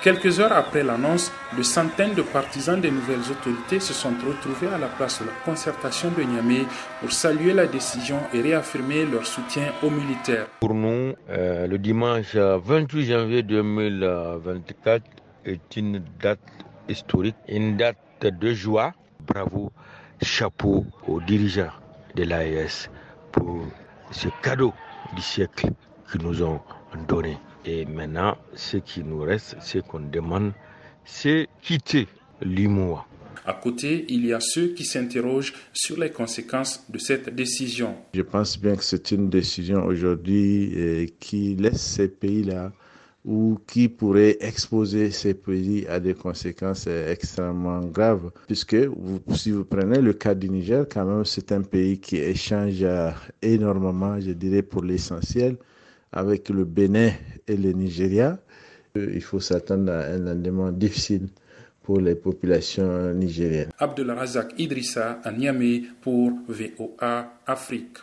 Quelques heures après l'annonce, de centaines de partisans des nouvelles autorités se sont retrouvés à la place de la concertation de Niamey pour saluer la décision et réaffirmer leur soutien aux militaires. Pour nous, euh, le dimanche 28 janvier 2024 est une date historique, une date de joie. Bravo, chapeau aux dirigeants de l'AES pour ce cadeau du siècle qu'ils nous ont donné. Et maintenant, ce qui nous reste, ce qu'on demande, c'est quitter l'IMOA. À côté, il y a ceux qui s'interrogent sur les conséquences de cette décision. Je pense bien que c'est une décision aujourd'hui euh, qui laisse ces pays-là ou qui pourrait exposer ces pays à des conséquences euh, extrêmement graves. Puisque si vous prenez le cas du Niger, quand même, c'est un pays qui échange euh, énormément, je dirais pour l'essentiel, avec le Bénin et le Nigeria. Il faut s'attendre à un lendemain difficile pour les populations nigériennes. Abdullah Razak Idrissa à Niamey pour VOA Afrique.